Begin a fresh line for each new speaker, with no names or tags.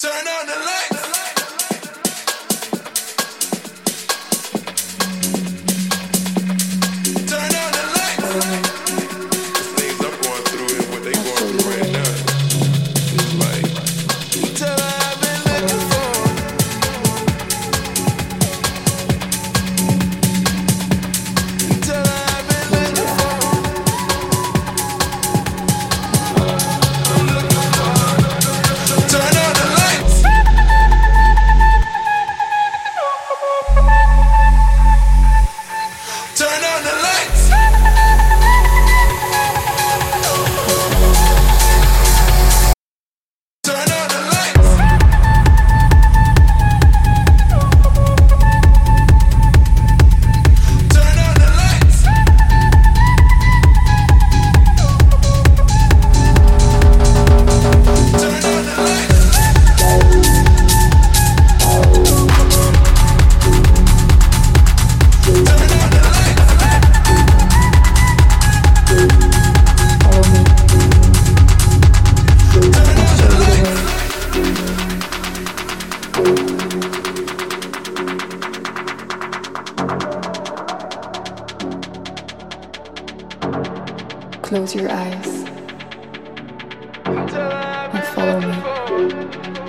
Turn on the light. Close your eyes and follow me.